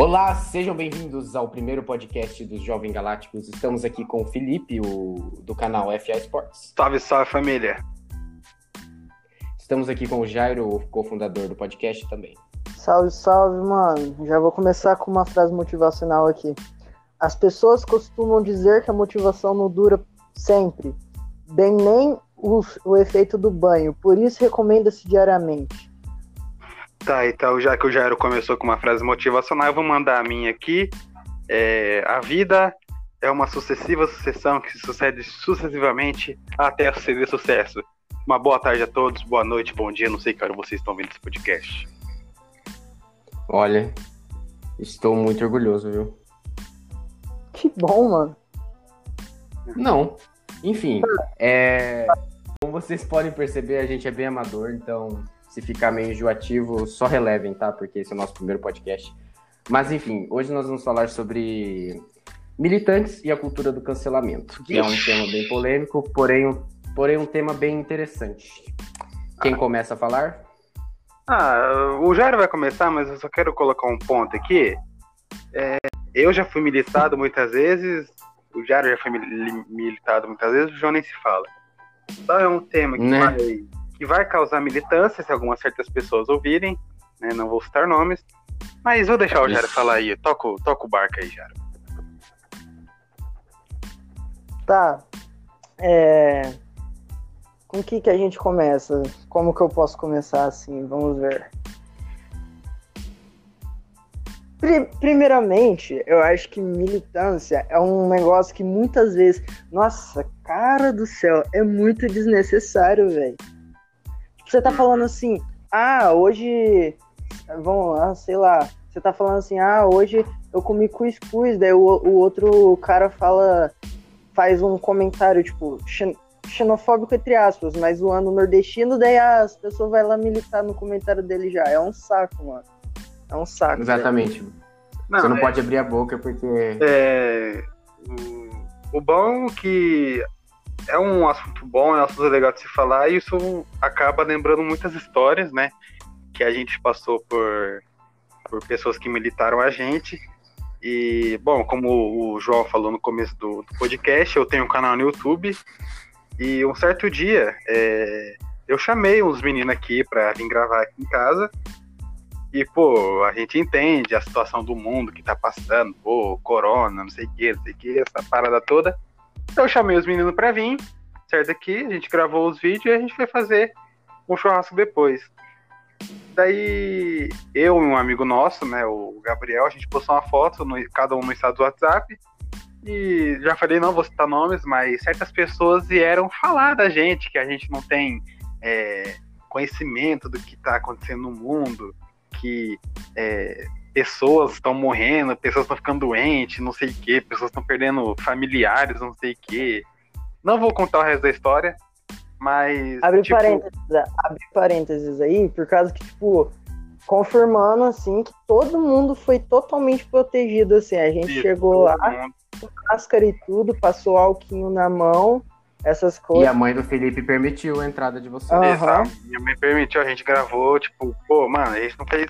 Olá, sejam bem-vindos ao primeiro podcast dos Jovem Galácticos. Estamos aqui com o Felipe, o, do canal FA Sports. Salve, salve família. Estamos aqui com o Jairo, o cofundador do podcast também. Salve, salve, mano. Já vou começar com uma frase motivacional aqui. As pessoas costumam dizer que a motivação não dura sempre, bem nem o, o efeito do banho, por isso recomenda-se diariamente. Tá, então já que o Jairo começou com uma frase motivacional, eu vou mandar a minha aqui. É, a vida é uma sucessiva sucessão que se sucede sucessivamente até suceder sucesso. Uma boa tarde a todos, boa noite, bom dia, não sei que hora vocês estão vendo esse podcast. Olha, estou muito orgulhoso, viu? Que bom, mano. Não. Enfim, é... como vocês podem perceber, a gente é bem amador, então se ficar meio enjoativo, só relevem, tá? Porque esse é o nosso primeiro podcast. Mas enfim, hoje nós vamos falar sobre militantes e a cultura do cancelamento, que é um tema bem polêmico, porém, porém um tema bem interessante. Quem começa a falar? Ah, o Jairo vai começar, mas eu só quero colocar um ponto aqui. É, eu já fui militado muitas vezes, o Jairo já foi militado muitas vezes, o João nem se fala. Então é um tema que, né? vai, que vai causar militância se algumas certas pessoas ouvirem, né? Não vou citar nomes, mas vou deixar o Jairo falar aí. Toca, toca o barco aí, Jairo. Tá. É... Com o que, que a gente começa? Como que eu posso começar assim? Vamos ver. Primeiramente, eu acho que militância é um negócio que muitas vezes, nossa, cara do céu, é muito desnecessário, velho. Você tá falando assim, ah, hoje, vamos lá, sei lá, você tá falando assim, ah, hoje eu comi cuscuz, daí o, o outro cara fala, faz um comentário, tipo, xenofóbico entre aspas, mas zoando nordestino, daí as pessoas vão lá militar no comentário dele já. É um saco, mano. É um saco. Exatamente. Não, Você não é... pode abrir a boca porque. É. O, o bom é que é um assunto bom, é um assunto legal de se falar, e isso acaba lembrando muitas histórias, né? Que a gente passou por, por pessoas que militaram a gente. E, bom, como o João falou no começo do, do podcast, eu tenho um canal no YouTube. E um certo dia, é, eu chamei uns meninos aqui para vir gravar aqui em casa. E, pô, a gente entende a situação do mundo que tá passando, pô, corona, não sei o que, não sei o que, essa parada toda. Então eu chamei os meninos pra vir, certo aqui, a gente gravou os vídeos e a gente foi fazer um churrasco depois. Daí eu e um amigo nosso, né, o Gabriel, a gente postou uma foto, no, cada um no estado do WhatsApp. E já falei, não vou citar nomes, mas certas pessoas vieram falar da gente, que a gente não tem é, conhecimento do que está acontecendo no mundo, que é, pessoas estão morrendo, pessoas estão ficando doentes, não sei o que, pessoas estão perdendo familiares, não sei o que. Não vou contar o resto da história, mas. Abre, tipo... parênteses, abre parênteses aí, por causa que, tipo, confirmando assim que todo mundo foi totalmente protegido, assim. A gente Isso, chegou lá, com máscara e tudo, passou alquinho na mão essas coisas. E a mãe do Felipe permitiu a entrada de vocês. Uhum. Exato. Minha mãe permitiu, a gente gravou, tipo, pô, mano, a gente não fez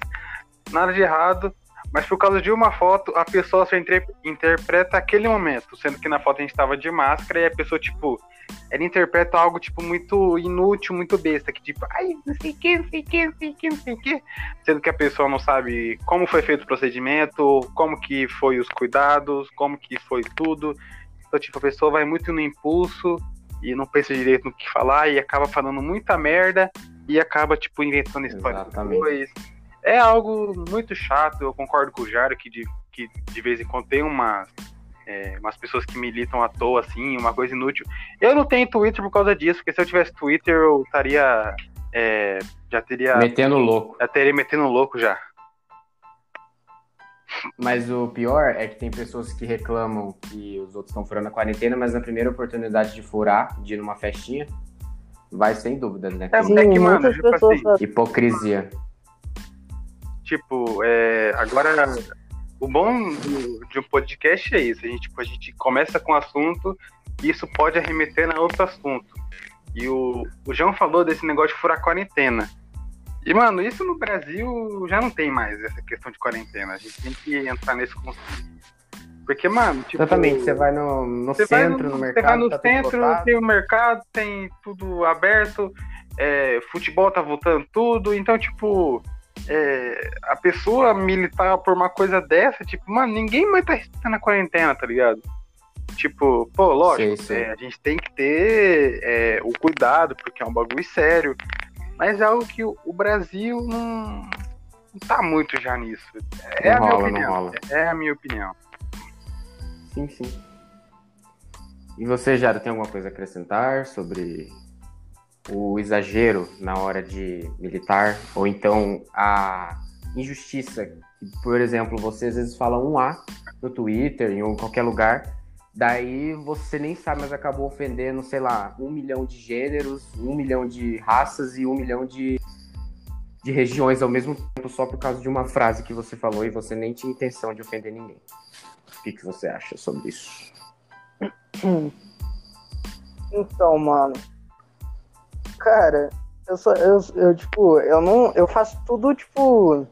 nada de errado, mas por causa de uma foto, a pessoa só inter interpreta aquele momento, sendo que na foto a gente tava de máscara e a pessoa, tipo, ela interpreta algo, tipo, muito inútil, muito besta, que tipo, ai, não sei o que, não sei o que, não sei o que, não sei o que, sendo que a pessoa não sabe como foi feito o procedimento, como que foi os cuidados, como que foi tudo. Então, tipo, a pessoa vai muito no impulso e não pensa direito no que falar e acaba falando muita merda e acaba, tipo, inventando história depois. É algo muito chato, eu concordo com o Jaro que de, que de vez em quando tem umas, é, umas pessoas que militam à toa, assim, uma coisa inútil. Eu não tenho Twitter por causa disso, porque se eu tivesse Twitter eu estaria. É, já teria. Metendo louco. Já teria metendo louco já. Mas o pior é que tem pessoas que reclamam que os outros estão furando a quarentena, mas na primeira oportunidade de furar, de ir numa festinha, vai sem dúvida, né? É, Sim, é que, mano, tipo assim, hipocrisia. Tipo, é, agora o bom de um podcast é isso. A gente, tipo, a gente começa com um assunto e isso pode arremeter a outro assunto. E o, o João falou desse negócio de furar quarentena. E, mano, isso no Brasil já não tem mais essa questão de quarentena. A gente tem que entrar nesse conceito. Porque, mano, tipo. Exatamente, você vai no, no Você centro, no, no você mercado. vai no tá centro, tem o mercado, tem tudo aberto, é, futebol tá voltando tudo, então, tipo, é, a pessoa militar por uma coisa dessa, tipo, mano, ninguém mais tá respeitando a quarentena, tá ligado? Tipo, pô, lógico, Sei, sei. é, a gente tem que ter é, o cuidado, porque é um bagulho sério, mas é algo que o, o Brasil não, não tá muito já nisso. É Não a minha rola, não opinião. rola. É a minha opinião. Sim, sim. E você, Jara, tem alguma coisa a acrescentar sobre o exagero na hora de militar? Ou então a injustiça? Por exemplo, você às vezes fala um A no Twitter, em qualquer lugar, daí você nem sabe, mas acabou ofendendo, sei lá, um milhão de gêneros, um milhão de raças e um milhão de, de regiões ao mesmo tempo, só por causa de uma frase que você falou e você nem tinha intenção de ofender ninguém. O que, que você acha sobre isso? Então, mano. Cara, eu só. Eu, eu, tipo, eu não. Eu faço tudo, tipo.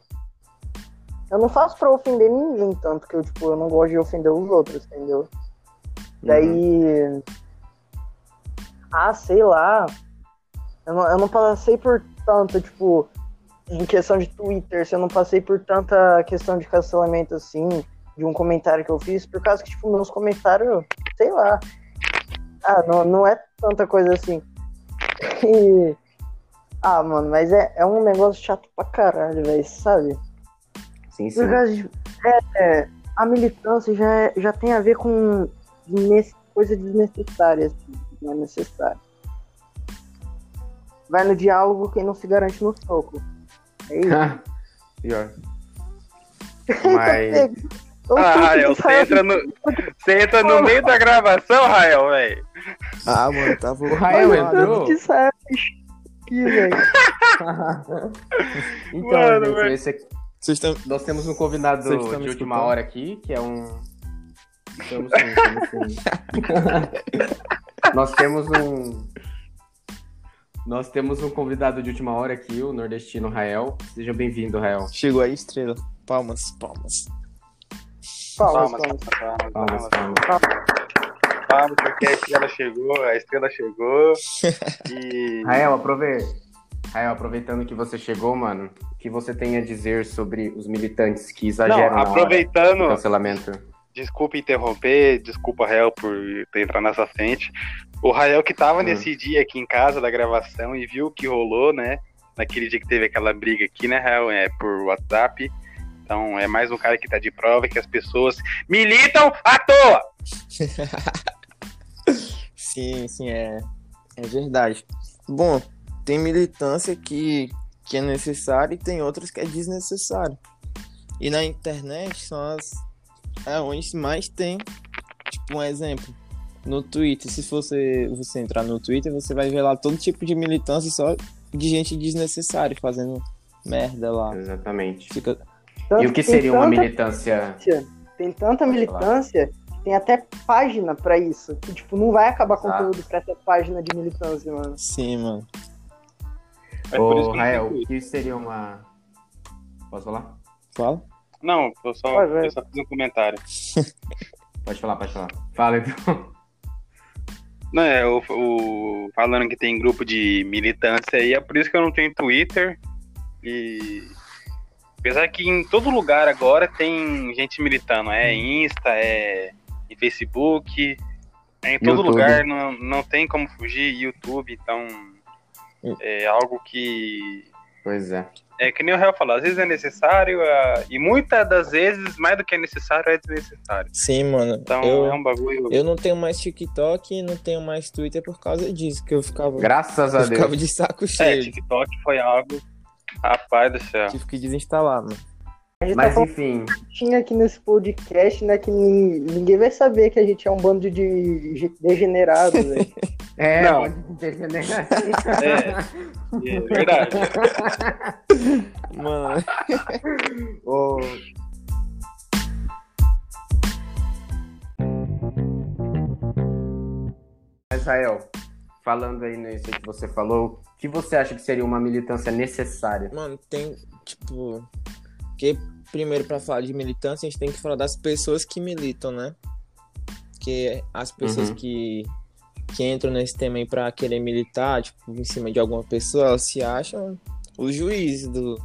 Eu não faço pra ofender ninguém, tanto que eu, tipo, eu não gosto de ofender os outros, entendeu? Daí. Ah, sei lá. Eu não, eu não passei por tanto, tipo, em questão de Twitter, se eu não passei por tanta questão de cancelamento assim, de um comentário que eu fiz, por causa que, tipo, meus comentários, sei lá. Ah, não, não é tanta coisa assim. E- Ah, mano, mas é, é um negócio chato pra caralho, velho, sabe? Sim, sim. É, é, a militância já, é- já tem a ver com desne- coisa desnecessária, assim, não é necessário. Vai no diálogo quem não se garante no soco. É isso. Pior. Mas. Ah, Rael, você entra no, você entra no meio da gravação, Rael, velho. Ah, mano, tava. O Rael entrou? que sai aqui, velho. então, Mano, gente, esse aqui- Vocês estão. nós temos um convidado Vocês de última escutando? hora aqui, que é um. Estamos sim, estamos sim. nós temos um. Nós temos um convidado de última hora aqui, o nordestino Rael. Seja bem-vindo, Rael. Chegou a estrela. Palmas, palmas. Palmas, Palmas, palmas. palmas, Palmas, palmas. palmas. Porque a estrela chegou, a estrela chegou. E. Rael, aprove... Rael, aproveitando que você chegou, mano, o que você tem a dizer sobre os militantes que Não, exageram hora aproveitando, do cancelamento? desculpa interromper, desculpa, Rael, por ter entrado nessa frente. O Rael que tava Hum. nesse dia aqui em casa da gravação e viu o que rolou, né? Naquele dia que teve aquela briga aqui, né, Rael? É por WhatsApp. Então é mais um cara que tá de prova que as pessoas militam à toa! Sim, sim, é. É verdade. Bom, tem militância que, que é necessária e tem outras que é desnecessária. E na internet são as. É onde mais tem. Tipo, um exemplo. No Twitter, se você, você entrar no Twitter, você vai ver lá todo tipo de militância só de gente desnecessária fazendo merda lá. Exatamente. Fica. Tanto E o que seria uma militância? Tem tanta militância que tem até página pra isso. Que, tipo, não vai acabar Exato. conteúdo pra essa página de militância, mano. Sim, mano. É por isso Ô, Rael, o que seria uma. Posso falar? Fala. Não, eu só, eu só fiz um comentário. Pode falar, pode falar. Fala então. Não, é, o, o- falando que tem grupo de militância aí, é por isso que eu não tenho Twitter. E. Apesar que em todo lugar agora tem gente militando. É Insta, é em Facebook. É em todo YouTube. lugar, não, não tem como fugir. YouTube, então. É algo que. Pois é. É que nem o Real falou, às vezes é necessário, ah, e muitas das vezes, mais do que é necessário, é desnecessário. Sim, mano. Então eu, é um bagulho. eu não tenho mais TikTok e não tenho mais Twitter por causa disso, que eu ficava, Graças a eu ficava Deus. de saco É, cheio. TikTok foi algo. Rapaz do céu. Tive que desinstalar, mano. A gente Mas tá enfim, tinha aqui nesse podcast, né? Que nin- ninguém vai saber que a gente é um bando de de degenerados, velho. é. Não. entender. É, é verdade. Mano, Ô, Israel, falando aí nisso que você falou, o que você acha que seria uma militância necessária? Mano, tem, tipo. Que primeiro, para falar de militância, a gente tem que falar das pessoas que militam, né? Que as pessoas uhum. que, que entram nesse tema aí pra querer militar, tipo, em cima de alguma pessoa, elas se acham os juízes do.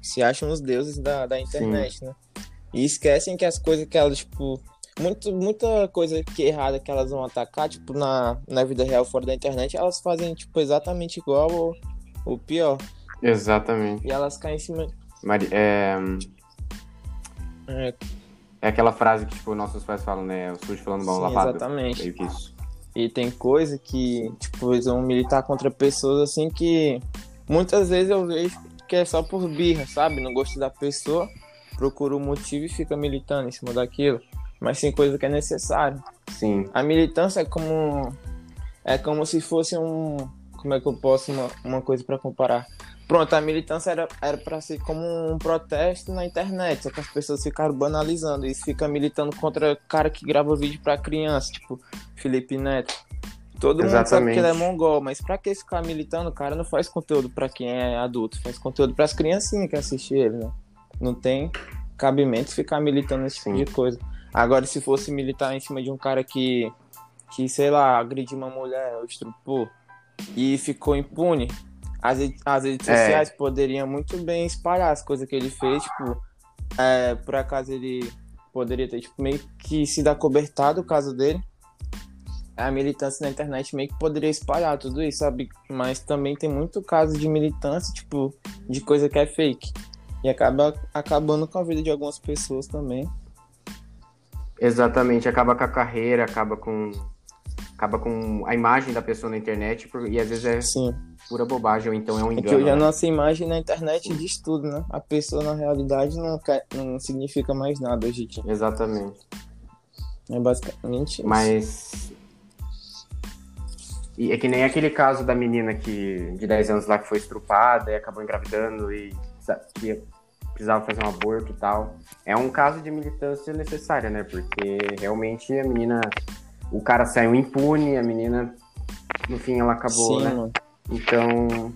Se acham os deuses da, da internet, Sim. né? E esquecem que as coisas que elas, tipo, muito, muita coisa que é errada que elas vão atacar, tipo, na, na vida real fora da internet, elas fazem, tipo, exatamente igual ou, ou pior. Exatamente. E elas caem em cima. Mari, é... é... é... aquela frase que, tipo, nossos pais falam, né? O sujo falando mal lavado. Exatamente. Que isso. E tem coisa que, tipo, eles vão militar contra pessoas assim que muitas vezes eu vejo que é só por birra, sabe? Não gosto da pessoa, procura o um motivo e fica militando em cima daquilo mas tem coisa que é necessário. Sim. A militância é como é como se fosse um como é que eu posso uma, uma coisa para comparar? Pronto, a militância era era para ser como um protesto na internet, só que as pessoas ficaram banalizando isso, fica militando contra cara que grava vídeo para criança, tipo Felipe Neto. Todo Exatamente. mundo sabe que ele é mongol, mas pra que ficar militando? O cara não faz conteúdo para quem é adulto, faz conteúdo para as criancinhas que assistem ele, né? Não tem cabimento ficar militando esse tipo Sim. de coisa. Agora, se fosse militar em cima de um cara que, que sei lá, agrediu uma mulher, ou estrupou, e ficou impune, as, as redes é. sociais poderiam muito bem espalhar as coisas que ele fez, tipo, é, por acaso ele poderia ter, tipo, meio que se dar cobertado o caso dele. A militância na internet meio que poderia espalhar tudo isso, sabe? Mas também tem muito caso de militância, tipo, de coisa que é fake. E acaba acabando com a vida de algumas pessoas também. Exatamente, acaba com a carreira, acaba com acaba com a imagem da pessoa na internet e às vezes é Sim. pura bobagem ou então é um engano. É que hoje né? a nossa imagem na internet diz tudo, né? A pessoa na realidade não, não significa mais nada hoje. Exatamente. É basicamente isso. Mas e é que nem aquele caso da menina que de 10 anos lá que foi estrupada e acabou engravidando e que precisava fazer um aborto e tal. É um caso de militância necessária, né? Porque realmente a menina. O cara saiu impune, a menina. No fim ela acabou, Sim, né? Mano. Então.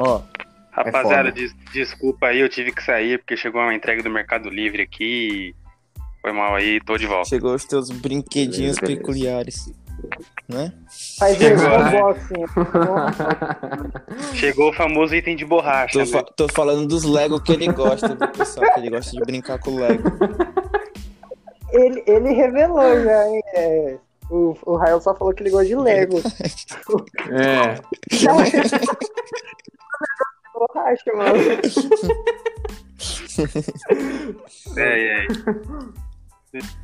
Ó. Rapaziada, é des desculpa aí, eu tive que sair porque chegou uma entrega do Mercado Livre aqui. Foi mal aí, tô de volta. Chegou os teus brinquedinhos beleza, beleza. peculiares né? Faz Chegou, unboxing. Chegou o famoso item de borracha. Tô, né? fa tô falando dos Lego que ele gosta, do pessoal, que ele gosta de brincar com o Lego. Ele, ele revelou já, hein? É, o, o Rael só falou que ele gosta de Lego. É. borracha, mano. É, é.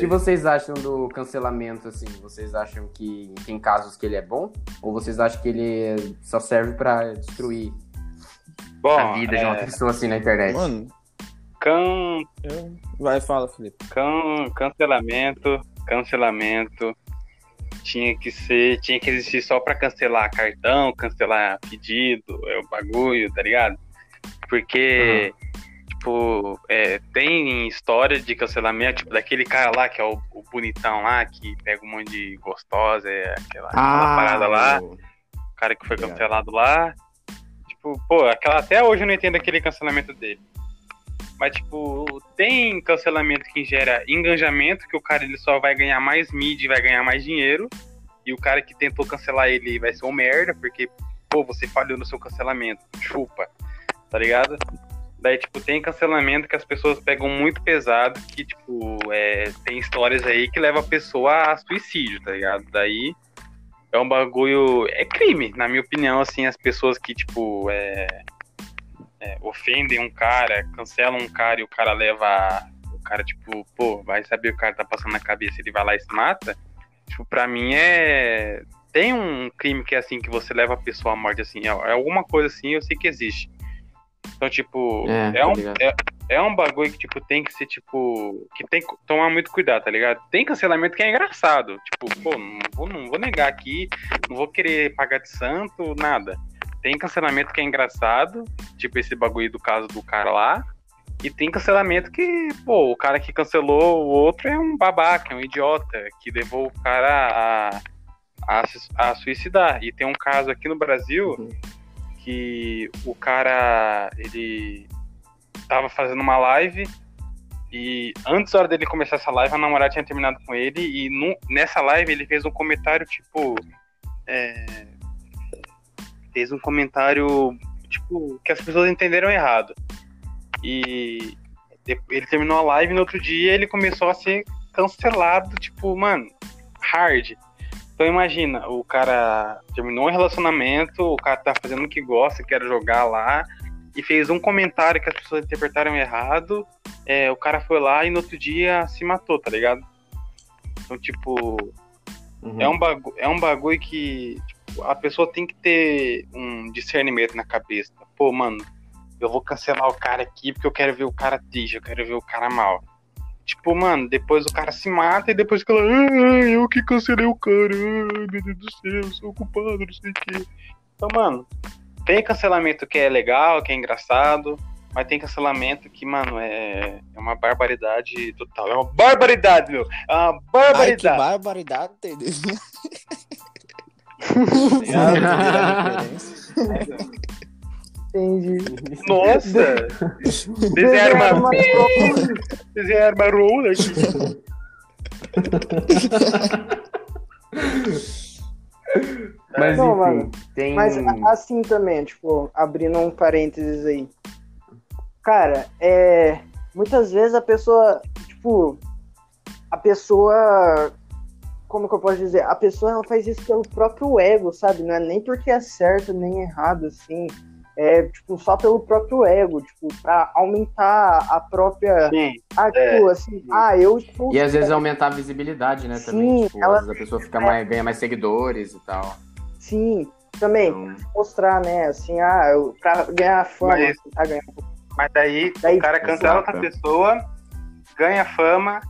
que vocês acham do cancelamento, assim? Vocês acham que tem casos que ele é bom? Ou vocês acham que ele só serve para destruir bom, a vida é... de uma é. pessoa assim na internet? Mano, can... Vai, fala, Felipe. Can... Cancelamento, cancelamento tinha que ser, tinha que existir só para cancelar cartão, cancelar pedido, é o bagulho, tá ligado? Porque uhum tipo, é, tem história de cancelamento, tipo, daquele cara lá que é o, o bonitão lá, que pega um monte de gostosa, é aquela, ah, aquela parada lá. O cara que foi cancelado lá. Tipo, pô, aquela, até hoje eu não entendo aquele cancelamento dele. Mas, tipo, tem cancelamento que gera engajamento, que o cara ele só vai ganhar mais mídia e vai ganhar mais dinheiro. E o cara que tentou cancelar ele vai ser um merda, porque, pô, você falhou no seu cancelamento. Chupa, tá ligado? Daí, tipo, tem cancelamento que as pessoas pegam muito pesado, que, tipo, é, tem histórias aí que leva a pessoa a suicídio, tá ligado? Daí é um bagulho. É crime, na minha opinião, assim, as pessoas que, tipo, é, é, ofendem um cara, cancelam um cara e o cara leva. O cara, tipo, pô, vai saber o cara tá passando na cabeça, ele vai lá e se mata. Tipo, pra mim é. Tem um crime que é assim, que você leva a pessoa à morte, assim, é, é alguma coisa assim, eu sei que existe. Então, tipo, é, é um, é, é, um bagulho que, tipo, tem que ser, tipo, que tem que tomar muito cuidado, tá ligado? Tem cancelamento que é engraçado. Tipo, pô, não vou, não vou negar aqui, não vou querer pagar de santo, nada. Tem cancelamento que é engraçado, tipo esse bagulho do caso do cara lá. E tem cancelamento que, pô, o cara que cancelou o outro é um babaca, é um idiota, que levou o cara a, a, a suicidar. E tem um caso aqui no Brasil Uhum. Que o cara, ele tava fazendo uma live e antes da hora dele começar essa live, a namorada tinha terminado com ele e nu- nessa live ele fez um comentário tipo. é, fez um comentário tipo que as pessoas entenderam errado. E ele terminou a live no outro dia ele começou a ser cancelado, tipo, mano, hard. Então imagina, o cara terminou um relacionamento, o cara tá fazendo o que gosta, quer jogar lá, e fez um comentário que as pessoas interpretaram errado, é, o cara foi lá e no outro dia se matou, tá ligado? Então, tipo, Uhum. é um, bagu é um bagulho que tipo, a pessoa tem que ter um discernimento na cabeça. Pô, mano, eu vou cancelar o cara aqui porque eu quero ver o cara triste, eu quero ver o cara mal. Tipo, mano, depois o cara se mata e depois fala, ah, eu que cancelei o cara, ai, meu Deus do céu, eu sou o culpado, não sei o quê. Então, mano, tem cancelamento que é legal, que é engraçado, mas tem cancelamento que, mano, é, é uma barbaridade total. É uma barbaridade, meu! É uma Ai, que barbaridade! barbaridade, entendeu? Entendi. Nossa! Desenhar uma. Desenhar uma rola aqui. Mas Não, enfim, mano, tem. Mas assim também, tipo, abrindo um parênteses aí. Cara, é. Muitas vezes a pessoa, tipo, a pessoa. Como que eu posso dizer? A pessoa ela faz isso pelo próprio ego, sabe? Não é nem porque é certo nem errado, assim. É, tipo, só pelo próprio ego, tipo, pra aumentar a própria. Sim, Ah, tipo, assim, ah, eu estou. E às vezes aumentar a visibilidade, né? Também. Sim, Tipo, ela- às vezes a pessoa fica mais, ganha mais seguidores e tal. Sim, também, Então, mostrar, né? Assim, ah, eu, pra ganhar fama, Mas- tentar ganhar mas daí, Daí, o cara cancela exato. outra pessoa, ganha fama,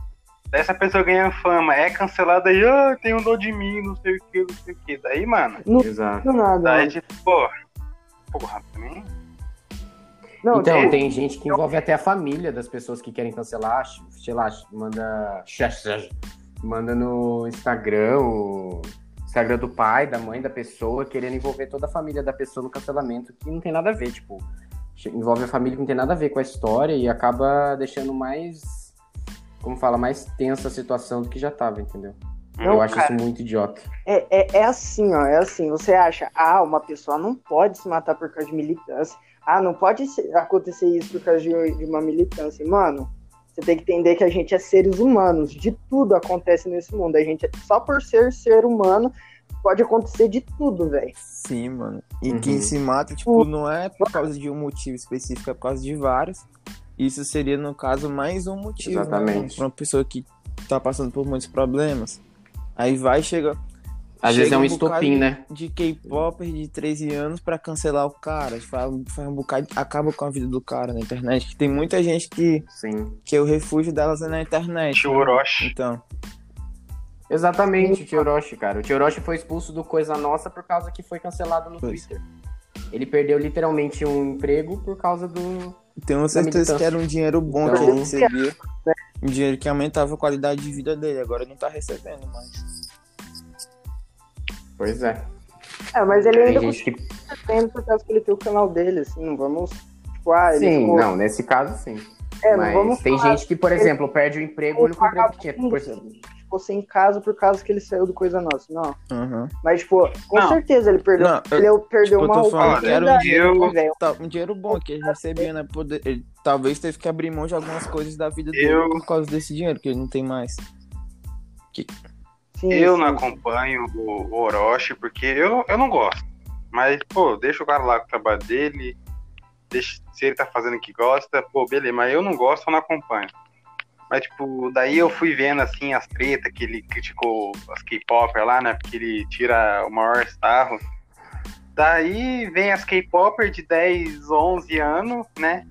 daí essa pessoa ganha fama, é cancelada e, ah, tem um dor de mim, não sei o que, não sei o que. Daí, mano, exato. Não, nada. daí, mano. tipo, pô, porra, também. Não, Então, tem- tem gente que envolve até a família das pessoas que querem cancelar, sei lá, manda. Manda no Instagram, o Instagram do pai, da mãe da pessoa, querendo envolver toda a família da pessoa no cancelamento, que não tem nada a ver, tipo, envolve a família que não tem nada a ver com a história e acaba deixando mais, como fala, mais tensa a situação do que já tava, entendeu? Não, Eu acho cara. isso muito idiota. É, é, é assim, ó, é assim. Você acha, ah, uma pessoa não pode se matar por causa de militância. Ah, não pode se- acontecer isso por causa de, de uma militância. Mano, você tem que entender que a gente é seres humanos. De tudo acontece nesse mundo. A gente, só por ser ser humano, pode acontecer de tudo, velho. Sim, mano. E Uhum. quem se mata, tipo, não é por causa de um motivo específico, é por causa de vários. Isso seria, no caso, mais um motivo. né, Exatamente. Pra uma pessoa que tá passando por muitos problemas. Aí vai, chega. Às vezes chega é um bocado estopim, né? De K-Popper de 13 anos pra cancelar o cara. Faz, faz um bocado, acaba com a vida do cara na internet. Que tem muita gente que, Sim. que é o refúgio delas é na internet. Tio né? Orochi. Então, Exatamente, o Tio Orochi, cara. O Tio Orochi foi expulso do Coisa Nossa por causa que foi cancelado no Pois. Twitter. Ele perdeu literalmente um emprego por causa do. tenho certeza que era um dinheiro bom que Então- ele recebia. Um dinheiro que aumentava a qualidade de vida dele. Agora ele não tá recebendo mais. Pois é. É, mas ele ainda gente que. continua recebendo por causa que ele tem o canal dele, assim, não vamos. Tipo, ah, ele Sim, ficou- não, nesse caso sim. É, não Mas vamos tem falar gente que, por exemplo, perde o emprego, o único emprego que tinha. Por exemplo, ficou sem casa por causa que ele saiu do Coisa Nossa. Não. Aham. Mas, tipo, com Não. certeza ele perdeu. Não, eu- ele perdeu tipo, eu uma tô roupa. falando que era um dinheiro- velho. Tá, um dinheiro bom que ele recebia, né? Poder, ele talvez teve que abrir mão de algumas coisas da vida dele Eu- por causa desse dinheiro, que ele não tem mais. Sim, Eu sim. não acompanho o, o Orochi porque eu, eu não gosto. Mas, pô, deixa o cara lá com o trabalho dele. Deixa, se ele tá fazendo o que gosta, pô, beleza. Mas eu não gosto, eu não acompanho. Mas, tipo, daí eu fui vendo, assim, as tretas que ele criticou as K-Popper lá, né? Porque ele tira o maior sarro. Daí vem as K-Popper de 10, 11 anos, né?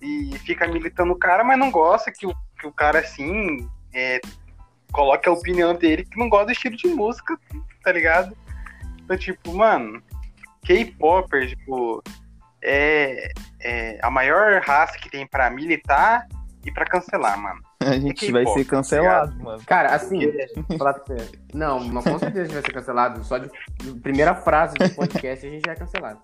E fica militando o cara, mas não gosta que o, que o cara, assim, é, coloque a opinião dele que não gosta do estilo de música, tá ligado? Então, tipo, mano, K-Popper, tipo, é, é a maior raça que tem pra militar e pra cancelar, mano. A gente K-pop, vai ser tá cancelado, mano. Cara, assim, falar pra você. Não, mas com certeza a gente vai ser cancelado. Só de primeira frase do podcast a gente já é cancelado.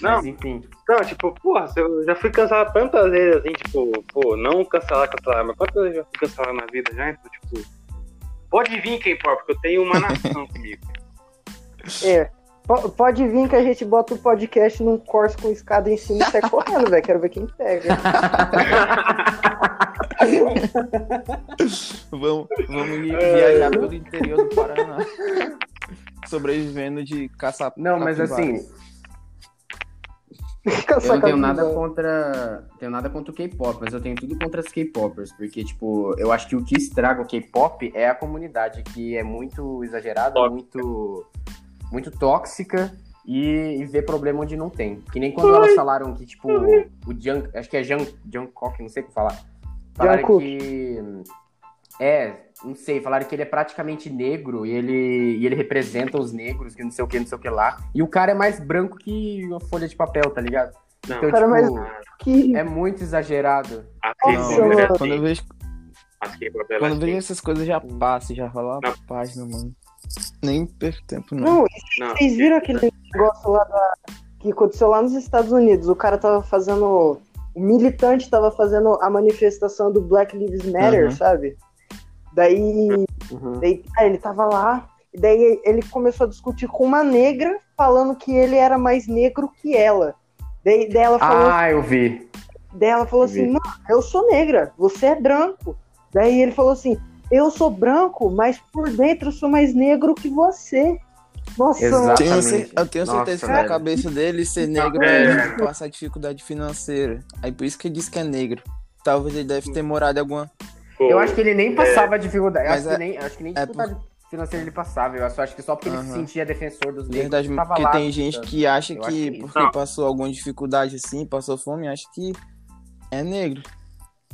Não. Mas enfim. Não, tipo, porra, eu já fui cancelado tantas vezes, assim, tipo, pô, não cancelar, cancelar, mas quantas vezes eu já fui cancelado na vida já? Então, tipo, pode vir, K-pop, porque eu tenho uma nação comigo. É. Po- Pode vir que a gente bota o podcast num Corsa com escada em cima e sai correndo, velho. Quero ver quem pega. Vamos, vamos vi- viajar pelo interior do Paraná. Sobrevivendo de caça Não, mas assim, eu não tenho nada contra. Tenho nada contra o K-pop, mas eu tenho tudo contra as K-popers. Porque, tipo, eu acho que o que estraga o K-pop é a comunidade, que é muito exagerada, Tóxica. muito. muito tóxica. E, e vê problema onde não tem. Que nem quando elas falaram que, tipo, o Junk. Acho que é Junk, Jungkook, não sei o que falar. Falaram Jungkook. que. É, não sei, falaram que ele é praticamente negro e ele, e ele representa os negros, que não sei o que, não sei o que lá. E o cara é mais branco que uma folha de papel, tá ligado? Não. Então, cara é tipo, mais- Que... é muito exagerado. Nossa, mano. é Quando eu assim, vejo, as K-pop elas quando eu vejo têm- essas coisas já passa, já rola Não. a página, mano. Nem perco tempo, não. Não, Não, vocês viram aquele negócio lá da... que aconteceu lá nos Estados Unidos? O cara tava fazendo. O militante tava fazendo a manifestação do Black Lives Matter, Uhum. sabe? Daí, daí ah, ele tava lá, e daí ele começou a discutir com uma negra, falando que ele era mais negro que ela. Daí, daí ela falou, Ah, eu vi. daí ela falou eu vi. assim: Não, eu sou negra, você é branco. Daí ele falou assim: Eu sou branco, mas por dentro eu sou mais negro que você. Nossa, Exatamente. eu tenho Nossa, certeza que velho. na cabeça dele ser negro É. é passar dificuldade financeira. Aí por isso que ele disse que é negro. Talvez ele deve ter morado em alguma. pô, Eu acho que ele nem passava dificuldade. Eu acho, é- que nem, acho que nem é dificuldade financeira ele passava. Eu só acho que só porque ele se sentia defensor dos negros. Verdade, porque lá, tem gente que acha acho que que- porque Não. passou alguma dificuldade assim, passou fome, acha que é negro.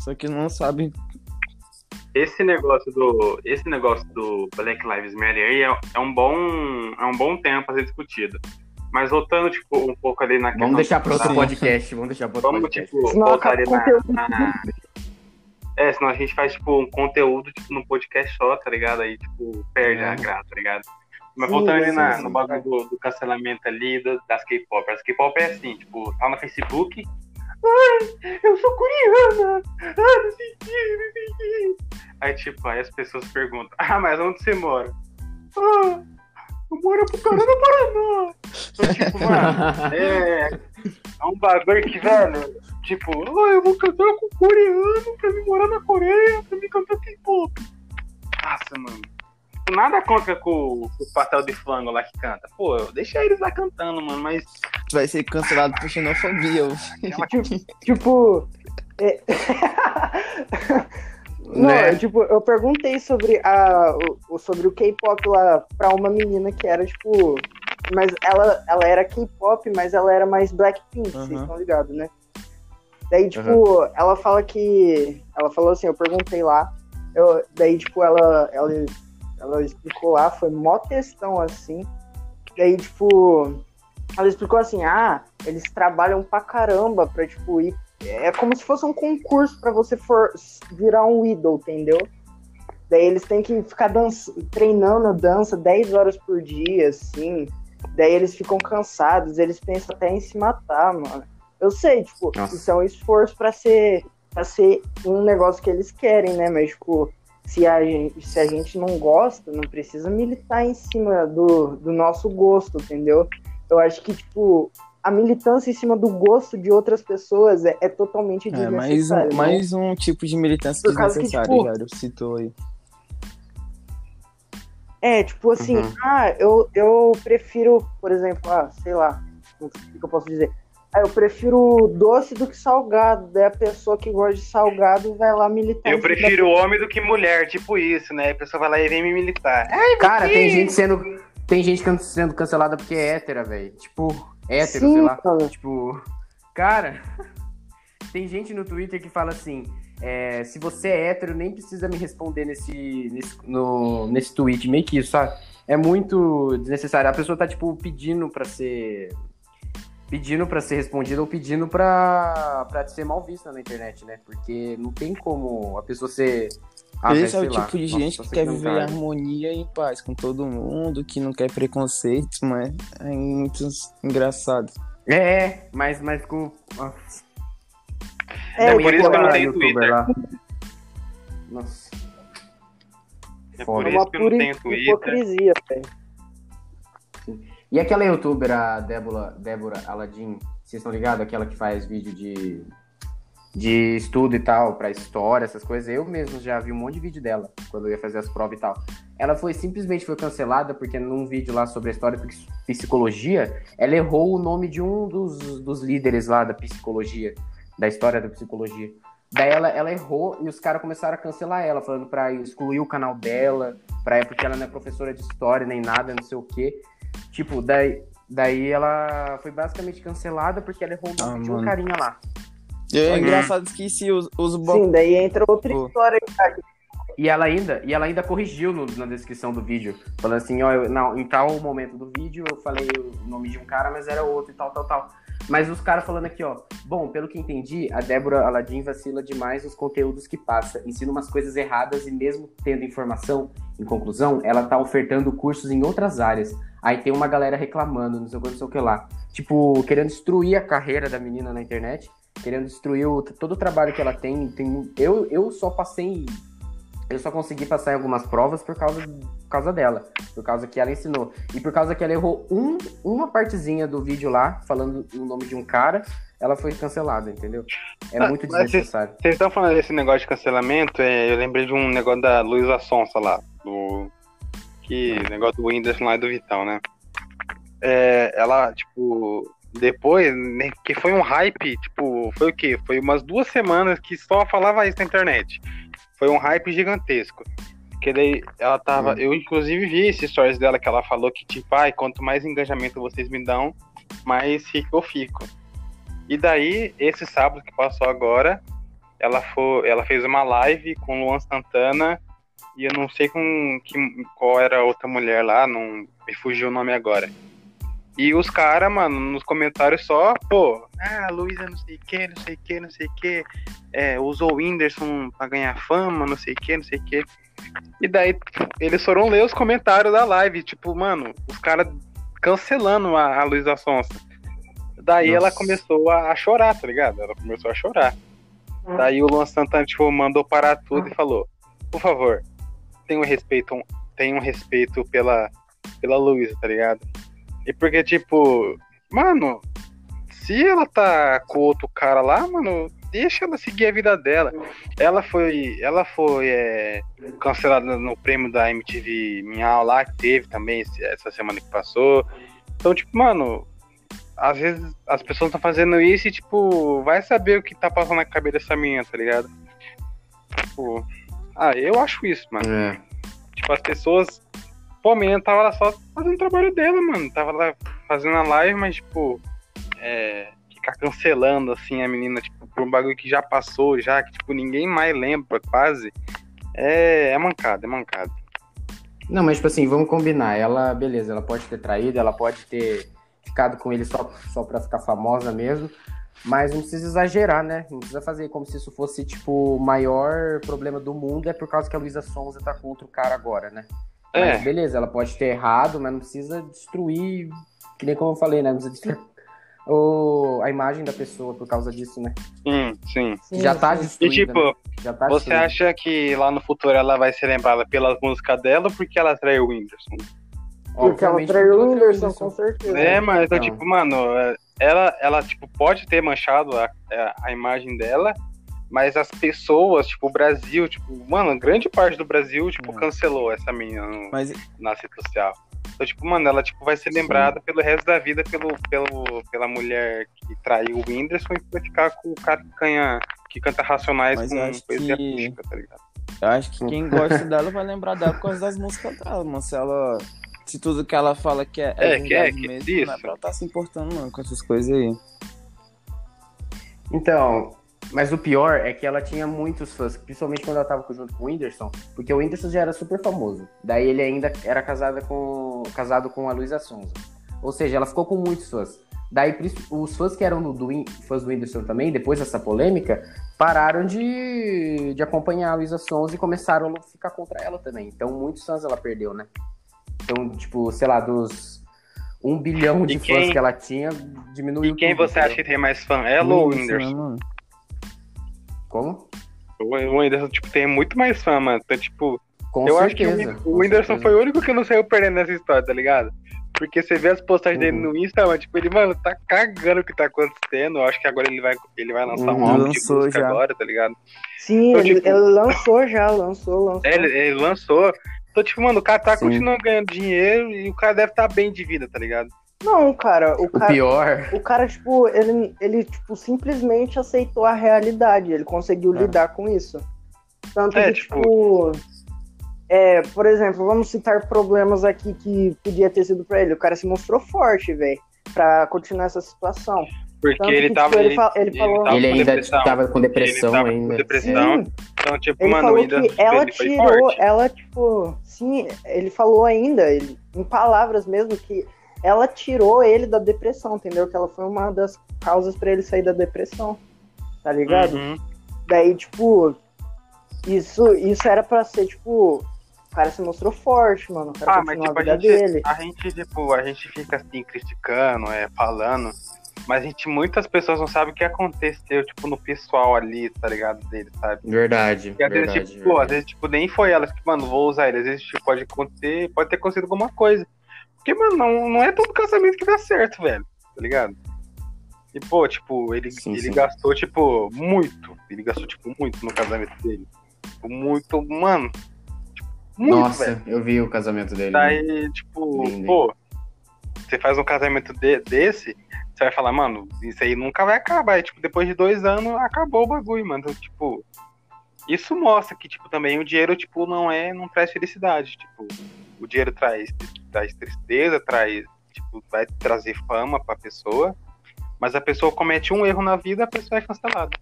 Só que não sabe. Esse negócio do esse negócio do Black Lives Matter aí é, é um bom é um bom tema pra ser discutido. Mas voltando tipo um pouco ali na Vamos deixar para outro podcast. Vamos deixar para outro Vamos podcast. tipo Senão voltar ali na, É, senão a gente faz tipo um conteúdo tipo num podcast só, tá ligado? Aí tipo perde É. a graça, tá ligado? Mas Sim, voltando ali sim, na- sim. no bagulho do, do cancelamento ali do- das K-pop. As K-pop é assim, tipo, tá no Facebook. Ai, eu sou coreana! Ah, não sei o que, não sei o que. Aí, tipo, aí as pessoas perguntam, ah, mas onde você mora? Ah, eu moro em Pucarana, Paraná. Então, tipo, mano, é, é um bagulho que, velho, tipo, ah, eu vou cantar com coreano pra me morar na Coreia, pra me cantar K-pop. Nossa, mano. Tipo, Nada contra com, com o pastel de flango lá que canta. Pô, deixa eles lá cantando, mano, mas Vai ser cancelado por xenofobia. Tipo. é- Não, Né? é, tipo, eu perguntei sobre, a, sobre o K-pop lá pra uma menina que era, tipo. Mas ela, ela era K-pop, mas ela era mais Blackpink, vocês Aham. estão ligados, né? Daí, tipo, ela fala que. Ela falou assim, eu perguntei lá. Eu, daí, tipo, ela, ela, ela explicou lá, foi mó textão assim. Daí, tipo, ela explicou assim, ah, eles trabalham pra caramba pra, tipo, ir. É como se fosse um concurso pra você for virar um idol, entendeu? Daí eles têm que ficar dança, treinando a dança 10 horas por dia, assim. Daí eles ficam cansados, eles pensam até em se matar, mano. Eu sei, tipo, Nossa. isso é um esforço pra ser, pra ser um negócio que eles querem, né? Mas, tipo, se a gente, se a gente não gosta, não precisa militar em cima do, do nosso gosto, entendeu? Eu acho que, tipo, a militância em cima do gosto de outras pessoas é, é totalmente É, mais um, desnecessária. né? mais um tipo de militância Por causa que, desnecessária, tipo, Jairo citou aí. É, tipo assim, Uhum. ah, eu, eu prefiro, por exemplo, ah, sei lá, o que eu posso dizer? Ah, eu prefiro doce do que salgado. Daí a pessoa que gosta de salgado vai lá militar. eu prefiro homem do que mulher, tipo isso, né? A pessoa vai lá e vem me militar. Cara, tem gente sendo. Tem gente sendo cancelada porque é hétera, velho. Tipo, hétero, Sim, sei lá. mano. Tipo, cara, tem gente no Twitter que fala assim: é, se você é hétero, nem precisa me responder nesse, nesse, no, nesse tweet. Meio que isso, sabe? É muito desnecessário. A pessoa tá, tipo, pedindo pra ser. Pedindo pra ser respondido ou pedindo pra, pra ser mal vista na internet, né? Porque não tem como a pessoa ser. Ah, Esse é o lá, tipo de nossa, gente que quer não viver em harmonia e em paz com todo mundo, que não quer preconceitos, mas é muito engraçado. É, mas, mas com. Nossa. É, É e por isso que eu não tenho youtuber Twitter. lá? Nossa. É Foda. por uma isso que eu não tenho Twitter. hipocrisia, velho. E aquela youtuber, a Débora, Débora Aladdin, vocês estão ligados? Aquela que faz vídeo de, de estudo e tal, pra história, essas coisas. Eu mesmo já vi um monte de vídeo dela, quando eu ia fazer as provas e tal. Ela foi simplesmente foi cancelada porque num vídeo lá sobre a história de psi- psicologia, ela errou o nome de um dos, dos líderes lá da psicologia, da história da psicologia. Daí ela, ela errou e os caras começaram a cancelar ela, falando pra excluir o canal dela, pra, porque ela não é professora de história nem nada, não sei o quê. Tipo, daí, daí ela foi basicamente cancelada porque ela errou o nome Ah, de um mano. carinha lá. E é engraçado que se os, os bo- Sim, daí entra outra Pô. história aí. E ela ainda, e ela ainda corrigiu no- na descrição do vídeo, falando assim, ó, eu- não, em tal momento do vídeo eu falei o nome de um cara, mas era outro e tal, tal, tal. Mas os caras falando aqui, ó, bom, pelo que entendi, a Débora Aladim vacila demais nos conteúdos que passa, ensina umas coisas erradas e mesmo tendo informação, em conclusão, ela tá ofertando cursos em outras áreas. Aí tem uma galera reclamando, não sei o que, não sei o que lá. Tipo, querendo destruir a carreira da menina na internet, querendo destruir o- todo o trabalho que ela tem. tem eu, eu só passei eu só consegui passar em algumas provas por causa, por causa dela, por causa que ela ensinou. E por causa que ela errou um, uma partezinha do vídeo lá, falando o nome de um cara, ela foi cancelada, entendeu? É Ah, muito desnecessário. Vocês estão falando desse negócio de cancelamento, é, eu lembrei de um negócio da Luísa Sonsa lá, do que negócio do Whindersson lá e do Vitão, né? É, ela, tipo, depois, né, que foi um hype, tipo, foi o quê? Foi umas duas semanas que só falava isso na internet. Foi um hype gigantesco. Porque daí ela tava. Hum. Eu, inclusive, vi esse stories dela que ela falou que, tipo, ai, quanto mais engajamento vocês me dão, mais rico eu fico. E daí, esse sábado que passou agora, ela, foi, ela fez uma live com o Luan Santana e eu não sei com que, qual era a outra mulher lá, não me fugiu o nome agora. E os caras, mano, nos comentários só, pô, ah, Luísa não sei o que, não sei o que, não sei o que, é, usou o Whindersson pra ganhar fama, não sei o que, não sei o que. E daí eles foram ler os comentários da live, tipo, mano, os caras cancelando a, a Luísa Sonsa. Daí ela Nossa. começou a, a chorar, tá ligado? Ela começou a chorar. Daí o Luan Santana, tipo, mandou parar tudo e falou, por favor, tenham respeito, tenham respeito pela, pela Luísa, tá ligado? E porque, tipo, mano, se ela tá com outro cara lá, mano, deixa ela seguir a vida dela. Ela foi, ela foi é, cancelada no prêmio da MTV Minhal lá, que teve também essa semana que passou. Então, tipo, mano, às vezes as pessoas estão fazendo isso e, tipo, vai saber o que tá passando na cabeça dessa menina, tá ligado? Tipo, ah, eu acho isso, mano. É. Tipo, as pessoas. Pô, a menina tava lá só fazendo o trabalho dela, mano. Tava lá fazendo a live, mas, tipo. É, ficar cancelando, assim, a menina, tipo, por um bagulho que já passou, já, que, tipo, ninguém mais lembra, quase. É, é mancada, é mancada. Não, mas tipo assim, vamos combinar. Ela, beleza, ela pode ter traído, ela pode ter ficado com ele só, só pra ficar famosa mesmo. Mas não precisa exagerar, né? Não precisa fazer como se isso fosse, tipo, o maior problema do mundo é por causa que a Luísa Sonza tá com outro cara agora, né? É. Mas beleza, ela pode ter errado, mas não precisa destruir, que nem como eu falei, né? Não precisa destruir o, a imagem da pessoa por causa disso, né? Sim, sim. Sim, já tá sim. E, destruída. tipo, né? Já tá você destruída. acha que lá no futuro ela vai ser lembrada pelas músicas dela ou porque ela traiu o Whindersson? Porque ela traiu o Whindersson, com certeza. É, mas então, Então. tipo, mano, é, ela, ela tipo, pode ter manchado a, a, a imagem dela, mas as pessoas, tipo, o Brasil, tipo, mano, grande parte do Brasil, tipo, É. cancelou essa menina no, Mas na rede social. Então, tipo, mano, ela tipo, vai ser Sim. lembrada pelo resto da vida pelo, pelo, pela mulher que traiu o Whindersson e vai ficar com o cara que, ganha, que canta Racionais Mas com poesia que- acústica, tá ligado? eu acho que quem gosta dela vai lembrar dela por causa das músicas dela, mano. Se ela. Se tudo que ela fala que é, É, que é, verdade que mesmo, isso. não é pra ela tá se importando não com essas coisas aí. Então, mas o pior é que ela tinha muitos fãs, principalmente quando ela tava junto com o Whindersson, porque o Whindersson já era super famoso. Daí ele ainda era casada com, casado com a Luísa Sonza. Ou seja, ela ficou com muitos fãs. Daí os fãs que eram do, do, fãs do Whindersson também, depois dessa polêmica, pararam de, de acompanhar a Luísa Sons e começaram a ficar contra ela também. Então muitos fãs ela perdeu, né? Então, tipo, sei lá, dos um bilhão de quem, fãs que ela tinha, diminuiu. E quem tudo, você acha que tem mais fã? Ela ou o Whindersson? Como? O Whindersson, tipo, tem muito mais fã, mano. Então, tipo, com eu certeza, acho que o Whindersson foi o único que não saiu perdendo nessa história, tá ligado? Porque você vê as postagens uhum. dele no Insta, tipo, ele, mano, tá cagando o que tá acontecendo. Eu acho que agora ele vai, ele vai lançar uhum. um álbum de música já. agora, tá ligado? Sim, então, ele, tipo, ele, lançou já, lançou, lançou. É, ele, ele, lançou. Então, tipo, mano, o cara tá Sim. continuando ganhando dinheiro e o cara deve estar tá bem de vida, tá ligado? Não, cara, o, o cara. pior. O cara, tipo, ele, ele tipo, simplesmente aceitou a realidade. Ele conseguiu é. lidar com isso. Tanto é, que, tipo, tipo é, por exemplo, vamos citar problemas aqui que podia ter sido pra ele. O cara se mostrou forte, velho, pra continuar essa situação. Porque Tanto ele que, tava. Tipo, ele, ele, ele, falou, ele ainda tava com depressão tava ainda. Com depressão. Sim. Então, tipo, ele mano, falou ainda. Que ela tirou, ela, tipo. Sim, ele falou ainda, ele, em palavras mesmo, que ela tirou ele da depressão, entendeu? Que ela foi uma das causas para ele sair da depressão. Tá ligado? Uhum. Daí, tipo, isso, isso era para ser, tipo, o cara se mostrou forte, mano. O cara ah, mas tipo, a, gente, dele. a gente, tipo, a gente fica assim, criticando, é, falando. Mas a gente, muitas pessoas não sabem o que aconteceu, tipo, no pessoal ali, tá ligado? Dele, sabe? Verdade. E às verdade, vezes, tipo, às vezes, tipo, nem foi elas que, mano, vou usar ele. Às vezes, tipo, pode acontecer, pode ter acontecido alguma coisa. Porque, mano, não, não é todo casamento que dá certo, velho. Tá ligado? E, pô, tipo, ele, sim, ele sim. gastou, tipo, muito. Ele gastou, tipo, muito no casamento dele. Tipo, muito, mano. Muito, Nossa, velho. eu vi o casamento dele. Daí, né? tipo, Lindo, pô, você faz um casamento de, desse, você vai falar, mano, isso aí nunca vai acabar. E, tipo, depois de dois anos, acabou o bagulho, mano. Então, tipo, isso mostra que, tipo, também o dinheiro, tipo, não é, não traz felicidade. Tipo, o dinheiro traz, traz tristeza, traz, tipo, vai trazer fama pra pessoa. Mas a pessoa comete um erro na vida, a pessoa é cancelada.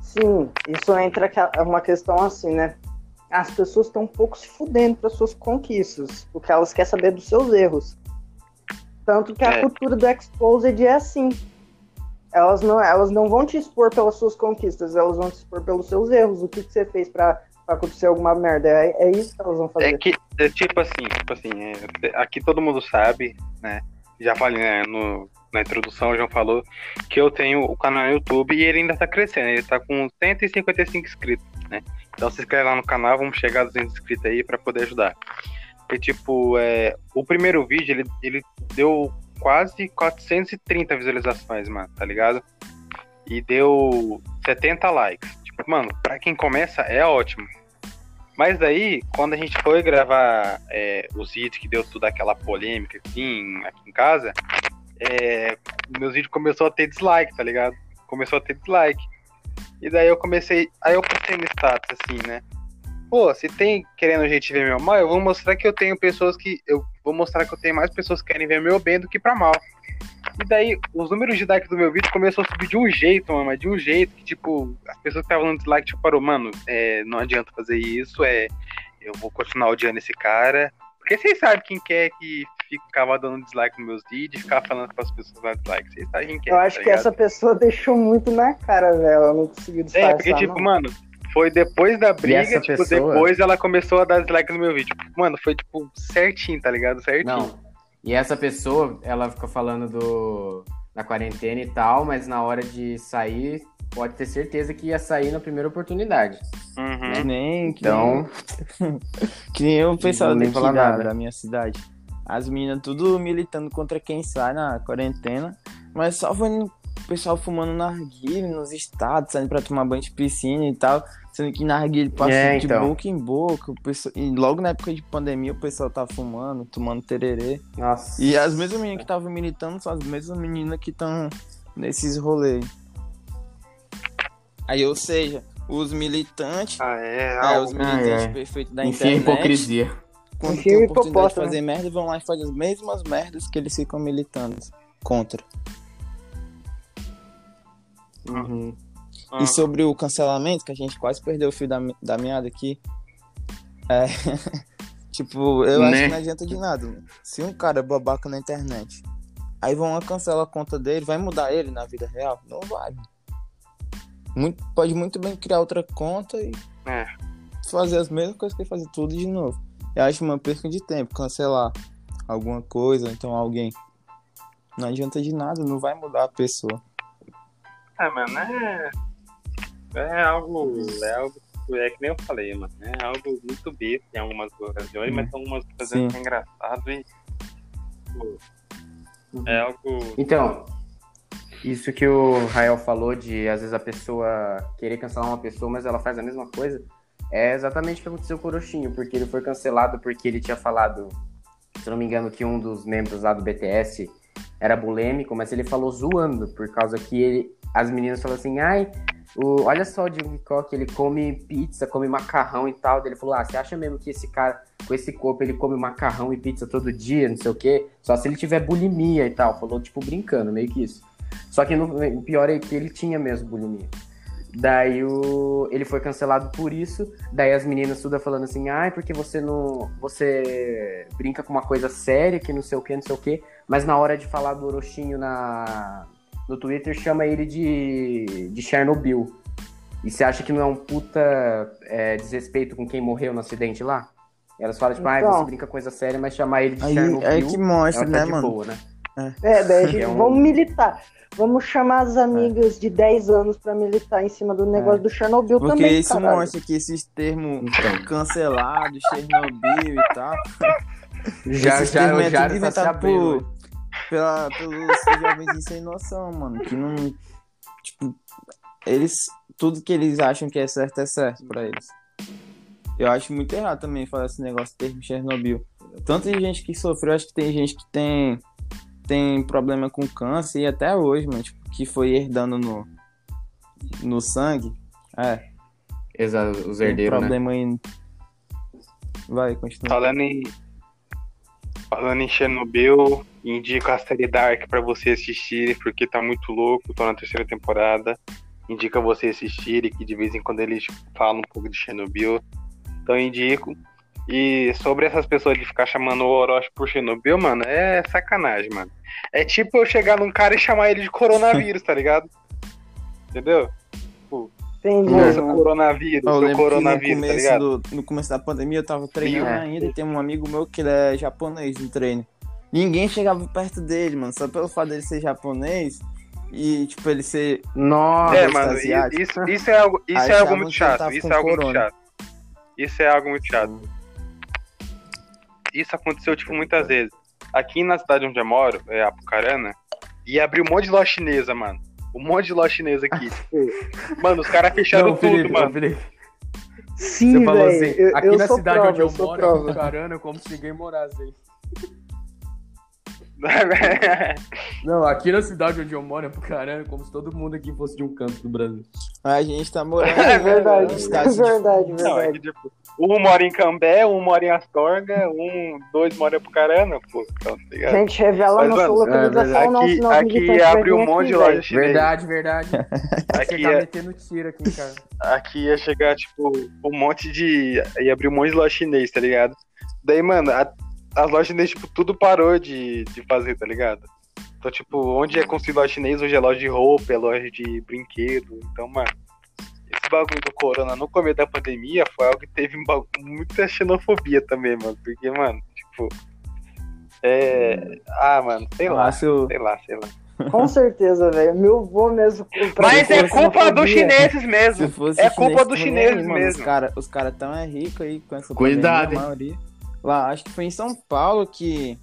Sim, isso entra uma questão assim, né? as pessoas estão um pouco se fudendo para suas conquistas, porque elas querem saber dos seus erros. Tanto que a é. cultura do exposed é assim. Elas não, elas não vão te expor pelas suas conquistas, elas vão te expor pelos seus erros. O que, que você fez para acontecer alguma merda? É, é, isso que elas vão fazer. É que, é tipo assim, tipo assim, é, aqui todo mundo sabe, né? Já falei né, no, na introdução, o João falou que eu tenho o canal no YouTube e ele ainda tá crescendo, ele tá com 155 inscritos, né? Então se inscreve lá no canal, vamos chegar a 200 inscritos aí para poder ajudar. E tipo, é, o primeiro vídeo ele, ele deu quase 430 visualizações, mano, tá ligado? E deu 70 likes. Tipo, mano, pra quem começa é ótimo. Mas daí, quando a gente foi gravar é, os vídeos que deu toda aquela polêmica assim, aqui em casa, é, meus vídeos começou a ter dislike, tá ligado? Começou a ter dislike. E daí eu comecei. Aí eu postei no status assim, né? Pô, se tem querendo a gente ver meu mal, eu vou mostrar que eu tenho pessoas que. Eu vou mostrar que eu tenho mais pessoas que querem ver meu bem do que pra mal. E daí, os números de dislike do meu vídeo começou a subir de um jeito, mano, de um jeito que, tipo, as pessoas que estavam no dislike, tipo, parou, mano, é, não adianta fazer isso, é. Eu vou continuar odiando esse cara. Porque vocês sabem quem quer que ficava dando dislike nos meus vídeos, ficava falando para as pessoas dar dislike. Vocês sabem quem quer. Eu acho tá que essa pessoa deixou muito na cara, velho. Ela não conseguiu disfarçar. É, porque, tipo, não. mano, foi depois da briga, tipo, pessoa... depois ela começou a dar dislike no meu vídeo. Mano, foi, tipo, certinho, tá ligado? Certinho. Não. E essa pessoa, ela ficou falando do da quarentena e tal, mas na hora de sair, pode ter certeza que ia sair na primeira oportunidade. Uhum. Né? Nem, que então. Nem... que nem eu pensava daqui da, nada. da minha cidade. As meninas tudo militando contra quem sai na quarentena, mas só o pessoal fumando narguilha nos estados, saindo pra tomar banho de piscina e tal. Sendo que narguilha passa é, de então. boca em boca. O pessoal... E logo na época de pandemia o pessoal tá fumando, tomando tererê. Nossa. E as mesmas meninas que estavam militando são as mesmas meninas que estão nesses rolês. Aí, ou seja, os militantes. Ah, é, é os militantes ah, é. perfeitos da Enfim, internet. hipocrisia. Quando Enfim, tem oportunidade de fazer né? merda, vão lá e fazem as mesmas merdas que eles ficam militando contra. Uhum. E sobre o cancelamento, que a gente quase perdeu o fio da, da meada aqui. É. tipo, eu né? acho que não adianta de nada. Se um cara é babaca na internet Aí vão cancelar a conta dele, vai mudar ele na vida real? Não vai. Muito, pode muito bem criar outra conta e É. fazer as mesmas coisas que ele fazer tudo de novo. Eu acho uma perca de tempo, cancelar alguma coisa, então alguém. Não adianta de nada, não vai mudar a pessoa. É, mano, é. É algo. É algo. É que nem eu falei, mano. É algo muito besta em algumas ocasiões, mas em algumas ocasiões é engraçado e. pô, É algo. Então, isso que o Rael falou de às vezes a pessoa querer cancelar uma pessoa, mas ela faz a mesma coisa, é exatamente o que aconteceu com o Orochinho, porque ele foi cancelado porque ele tinha falado, se não me engano, que um dos membros lá do BTS era bulêmico, mas ele falou zoando, por causa que ele, as meninas falaram assim, ai, o, olha só o Jungkook, ele come pizza, come macarrão e tal. Ele falou, ah, você acha mesmo que esse cara, com esse corpo, ele come macarrão e pizza todo dia, não sei o quê? Só se ele tiver bulimia e tal. Falou, tipo, brincando, meio que isso. Só que no, o pior é que ele tinha mesmo bulimia. Daí o, ele foi cancelado por isso. Daí as meninas tudo falando assim, ai, porque você não. Você brinca com uma coisa séria, que não sei o que, não sei o que. Mas na hora de falar do Orochinho na, no Twitter, chama ele de, de Chernobyl. E você acha que não é um puta é, desrespeito com quem morreu no acidente lá? Elas falam, tipo, Então. você brinca coisa séria, mas chamar ele de Aí Chernobyl. é que mostra, tá né, mano? boa, né? É, daí a gente, É um- vamos militar. Vamos chamar as amigas de 10 anos pra militar em cima do negócio do Chernobyl Porque também, isso caralho. mostra que esses termos Então. cancelados, Chernobyl e tal, Já, esses já, termos é já tudo tá inventado por, pela, pelos jovens sem noção, mano. Que não. Tipo, eles. Tudo que eles acham que é certo é certo pra eles. Eu acho muito errado também falar esse negócio de termo Chernobyl. Tanto de gente que sofreu, acho que tem gente que tem, tem problema com câncer e até hoje, mano, tipo, que foi herdando no, no sangue. É, Exato, os tem herdeiros, né? problema aí. Vai, continua. Falando em. Falando em Chernobyl, indico a série Dark pra você assistir, porque tá muito louco, tô na terceira temporada. Indica você assistir, que de vez em quando eles falam um pouco de Chernobyl. Então indico. E sobre essas pessoas de ficar chamando o Orochi por Chernobyl, mano, é sacanagem, mano. É tipo eu chegar num cara e chamar ele de coronavírus, tá ligado? Entendeu? Entendi. Seu mano. coronavírus, Eu lembro que no coronavírus, tá começo, ligado? do, no começo da pandemia eu tava treinando É. ainda e tem um amigo meu que ele é japonês no treino. Ninguém chegava perto dele, mano, só pelo fato dele ser japonês e, tipo, ele ser. Nossa, É, mano, asiático. isso, isso é algo, isso Aí é algo muito chato. Isso é algo muito corona. chato. Isso é algo muito chato. Isso aconteceu, tipo, muitas vezes. Aqui na cidade onde eu moro, é Apucarana, e abriu um monte de loja chinesa, mano. Um monte de loja chinesa aqui. tipo, mano, os caras fecharam Não, tudo, Felipe, mano. não, Felipe, Sim, você falou velho. assim, eu, aqui eu na cidade prova, onde eu eu moro, prova. Carana, é como se ninguém morasse aí. Não, aqui na cidade onde eu moro é pro caramba, como se todo mundo aqui fosse de um canto do Brasil. A gente tá morando. É verdade, em é cidade de- verdade, Não, é verdade. que, tipo, um mora em Cambé, um mora em Astorga, um, dois mora em Apucarana, pô, então, tá ligado? Gente, revela Mas, nossa mano, localização, não, aqui, aqui abre um monte de loja chinesa. Verdade, verdade. Você Aqui tá é, metendo tiro aqui, cara. aqui ia chegar, tipo, um monte de. ia abrir um monte de loja chinês, tá ligado? Daí, mano, a- as lojas chinesas, tipo, tudo parou de, de fazer, tá ligado? Então, tipo, onde é construído loja chinês, hoje é loja de roupa, é loja de brinquedo. Então, mano, esse bagulho do corona no começo da pandemia foi algo que teve um bagulho- muita xenofobia também, mano. Porque, mano, tipo. É. Ah, mano, sei lá. Sei lá, sei lá. Com certeza, velho. Meu vô mesmo. Mas é foi culpa dos chineses Se mesmo. É culpa dos chineses mesmo. Os caras os cara tão é ricos aí com essa Cuidado, pandemia, a maioria. Lá, acho que foi em São Paulo que.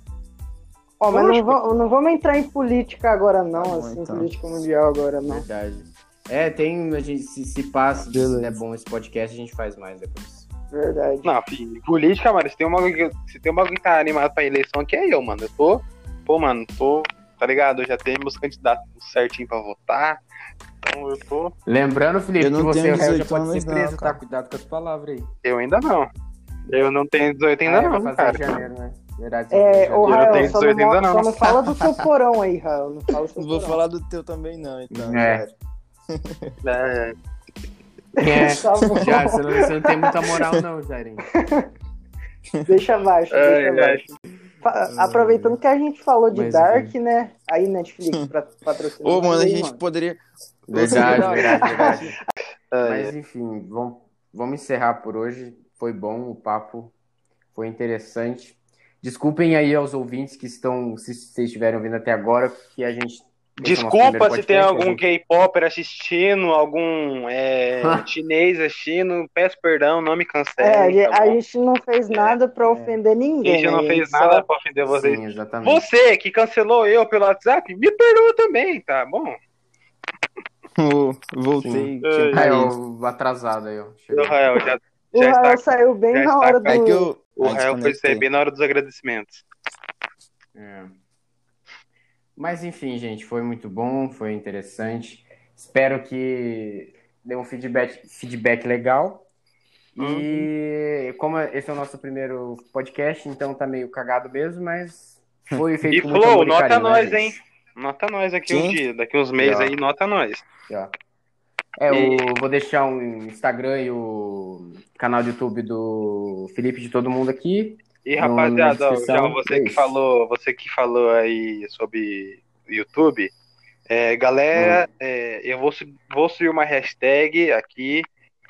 Ó, mas não, va- não vamos entrar em política agora, não. Tá bom, assim, então. política mundial agora, não. Verdade. É, tem. A gente, se, se passa, se é bom esse podcast, a gente faz mais depois. Verdade. Não, filho, política, mano, se tem uma se tem um bagulho que tá animado pra eleição aqui é eu, mano. Eu tô, pô, mano, tô, tá ligado? Eu já tenho meus candidatos certinho pra votar. Então eu tô. Lembrando, Felipe, Eu não que você tenho já 18 pode anos ser não, preso, tá? Cuidado com as palavras aí. Eu ainda não. Eu não tenho 18 ainda Ah, é, não, cara. janeiro, né? Verdade. É, ô Eu não Rael, tenho só, não, 18 ainda, não. só não fala do seu porão aí, Rael. Não fala do seu vou porão. falar do teu também, não, então. É. É, É, já, você não, você não tem muita moral, não, Jairinho. Deixa abaixo, é, deixa é. abaixo. Aproveitando que a gente falou de Mas, Dark, né? Aí, Netflix, pra patrocinar. Ô, mano, a gente mano. poderia. Verdade, verdade, verdade. É, Mas enfim, vamos, vamos encerrar por hoje. Foi bom o papo, foi interessante. Desculpem aí aos ouvintes que estão, se vocês estiverem ouvindo até agora, que a gente. é Desculpa se tem a algum gente- K-Popper assistindo, algum é, chinês assistindo, peço perdão, não me cancele. É, a gente- tá a gente não fez nada pra ofender A ninguém. gente não né? fez só- nada pra ofender vocês. Sim, exatamente. Você que cancelou eu pelo WhatsApp, me perdoa também, tá bom? Voltei. Sim. é o atrasado aí. Rael já, O já Rael está, saiu bem na hora do. É que eu. o Rael foi sair bem na hora dos agradecimentos. É. Mas enfim, gente, foi muito bom, foi interessante. Espero que dê um feedback, feedback legal. E como esse é o nosso primeiro podcast, então tá meio cagado mesmo, mas foi feito E com muito Flow, e nota carinho, né, nós, gente? hein? Nota nós aqui Sim. um dia, daqui uns meses aí, nota nós. Ó. É, eu vou deixar o Instagram e o canal do YouTube do Felipe de todo mundo aqui. E No- rapaziada, ó, João, você é que falou, você que falou aí sobre YouTube, é, galera, Hum. é, eu vou, vou subir uma hashtag aqui,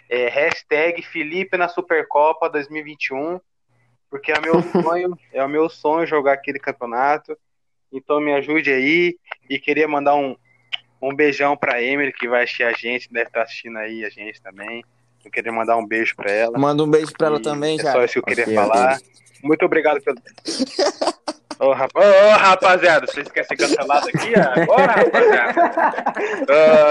é, hashtag Felipe na Supercopa 2021, porque é o meu sonho, é o meu sonho jogar aquele campeonato. Então me ajude aí e queria mandar um, um beijão pra Emily que vai assistir a gente, deve estar assistindo aí a gente também. Eu queria mandar um beijo pra ela. Manda um beijo pra ela E também, é já. só isso que eu queria falar. Muito obrigado pelo. Ô, rap... Ô, ô, rapaziada, vocês querem ser cancelados aqui agora, rapaziada?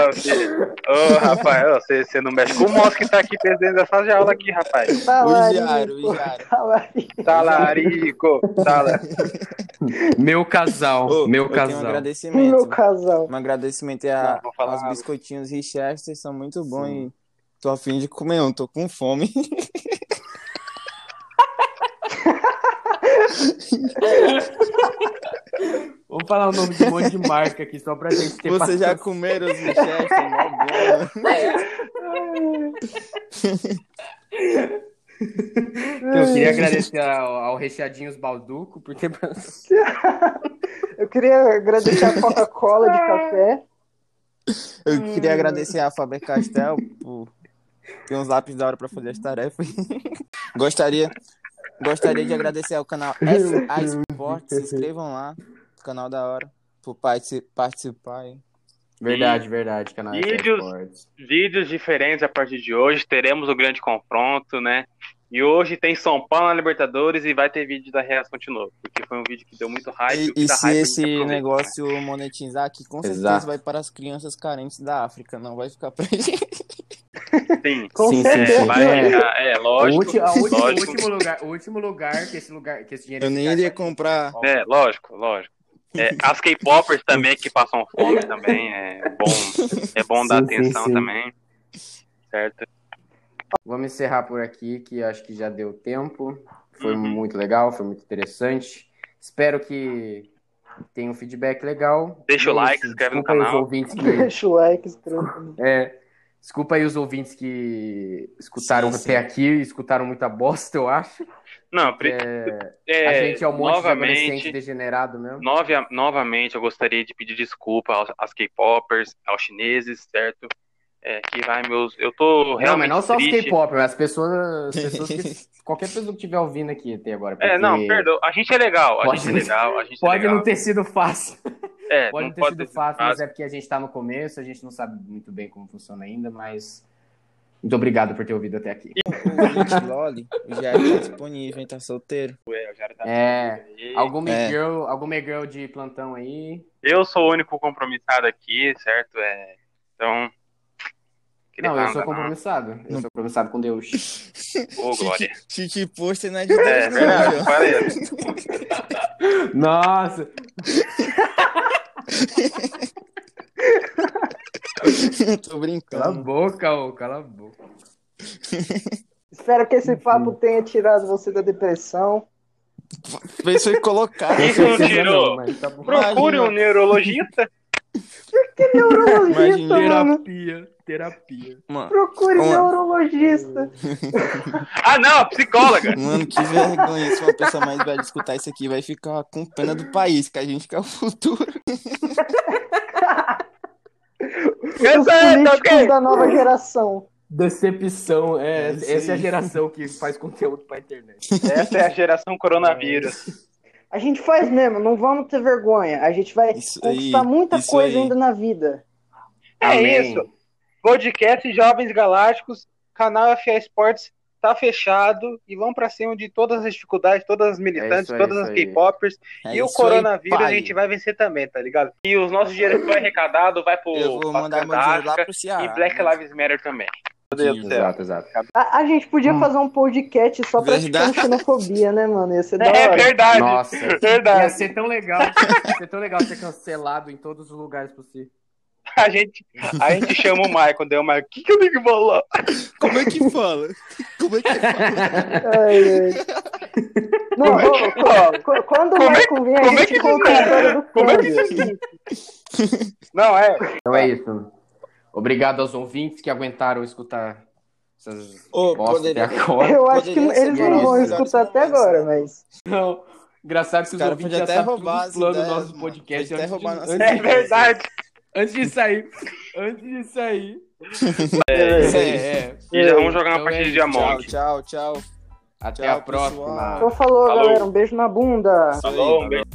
Ô, filho. Ô, rapaz, você, você não mexe com o moço que tá aqui presidente dessa jaula aqui, rapaz. Talarico. Talarico, tala... Meu casal, Ô, meu eu tenho um casal. agradecimento. Meu casal. Um agradecimento a, Não, falar aos biscoitinhos Richester, são muito bons Sim. e tô afim de comer um, tô com fome. Vamos falar o nome de um monte de marca aqui, só pra gente ter Vocês já comeram os? Mó bom. Eu queria agradecer ao, ao Recheadinhos Balduco por ter. Eu queria agradecer a Coca-Cola de café. Eu queria agradecer a Faber Castell por ter uns lápis da hora pra fazer as tarefas. gostaria, gostaria de agradecer ao canal FA Sports. Se inscrevam lá, canal da hora, por partici- participar. Verdade, verdade, canal Vídeos. Esportes. Vídeos diferentes a partir de hoje. Teremos o grande confronto, né? E hoje tem São Paulo na Libertadores e vai ter vídeo da reação de novo. Porque foi um vídeo que deu muito hype. E, e se hype, esse negócio monetizar aqui, com certeza Exato. vai para as crianças carentes da África, não vai ficar pra gente. Sim. Com Sim, certeza. sim. Vai, É. é, O lógico. ulti- a ulti- o lógico. último lugar, o último lugar que esse lugar, que esse dinheiro Eu nem iria é comprar. É, lógico, lógico. É, as K-popers também que passam fome também é bom, é bom dar Sim, sim, atenção sim. também. Certo? Vamos encerrar por aqui, que acho que já deu tempo. Foi Uhum. muito legal, foi muito interessante. Espero que tenha um feedback legal. Deixa o E é like, se inscreve no canal. Deixa o like, escreve. É, desculpa aí os ouvintes que escutaram Sim, até sim. aqui, escutaram muita bosta, eu acho. Não, pri- É, a é, gente é um monte de adolescente degenerado mesmo. nove- novamente eu gostaria de pedir desculpa aos, às K-popers, aos chineses, certo? É, que vai meus. Eu tô Não, realmente mas não só os triste. K-pop, mas as pessoas, as pessoas que, qualquer pessoa que estiver ouvindo aqui até agora. É, não, porque perdoa. A gente é legal, a Pode gente é não- legal, a gente é Pode legal. não ter sido fácil. É, Pode não não ter pode sido ter fácil, mas é porque a gente tá no começo, a gente não sabe muito bem como funciona ainda, mas muito obrigado por ter ouvido até aqui. O Loli já tá disponível, hein? Tá solteiro. É, o Jair tá É, alguma É. girl, alguma girl de plantão aí. Eu sou o único compromissado aqui, certo? É, então. Não, eu sou não. compromissado. Eu sou compromissado com Deus. Ô, Glória. Titi Poster não é de Deus, É não, falei. Nossa! Tô Cala a brincando. boca, ô, cala a boca. Espero que esse papo tenha tirado você da depressão. Pensou em colocar. Isso não tirou. mas tá. Procure um neurologista. Que neurologista, Imagina. mano. Terapia. Terapia. Mano, Procure Uma- neurologista. Ah, não, psicóloga. mano, que vergonha. Se uma pessoa mais velha escutar isso aqui, vai ficar com pena do país, que a gente que é o futuro. Os é, tá políticos ok? da nova geração. Decepção, é, É essa é a geração que faz conteúdo pra internet. Essa é a geração coronavírus. A gente faz mesmo, não vamos ter vergonha. A gente vai Isso conquistar aí, muita coisa aí. ainda na vida. É Amém. isso. Podcast Jovens Galácticos, canal FA Esportes tá fechado e vamos pra cima de todas as dificuldades, todas as militantes, É aí, todas as. K-popers É e o isso aí, coronavírus a gente vai vencer também, tá ligado? E os nossos dinheiros que foi arrecadado vai pro Eu vou pra mandar meu dinheiro lá pro Ceará. e Black Lives Matter também. Exato, exato. A, a gente podia Hum. fazer um podcast só praticando Verdade. xenofobia, né, mano? Ia ser da É hora. verdade. Nossa, ia Verdade. ser tão legal. Ia ser tão legal ser cancelado em todos os lugares possíveis. A gente, a gente chama o Michael, deu o Michael. O que, que eu tenho que falar? Como é que fala? Como é que fala? Ai, ai. Não, ô, ô, qu- quando o Como é- Michael vem, a como é que conta a isso é? história do Como é que câmbio. Não, é. Então é isso. Obrigado aos ouvintes que aguentaram escutar essas poderia- até agora. Eu acho que eles não vão escutar até agora, né? mas. Não. Engraçado que os, ouvintes já até sabem roubar todos as os planos do ideias, nosso podcast até antes, roubar de, É verdade. Antes de sair. Antes de sair. É, isso aí. é. E já vamos jogar uma Então é partida de isso. Tchau, tchau, tchau. Até Tchau, a próxima. pessoal. Então falou, Falou. galera. Um beijo na bunda. Falou, um beijo.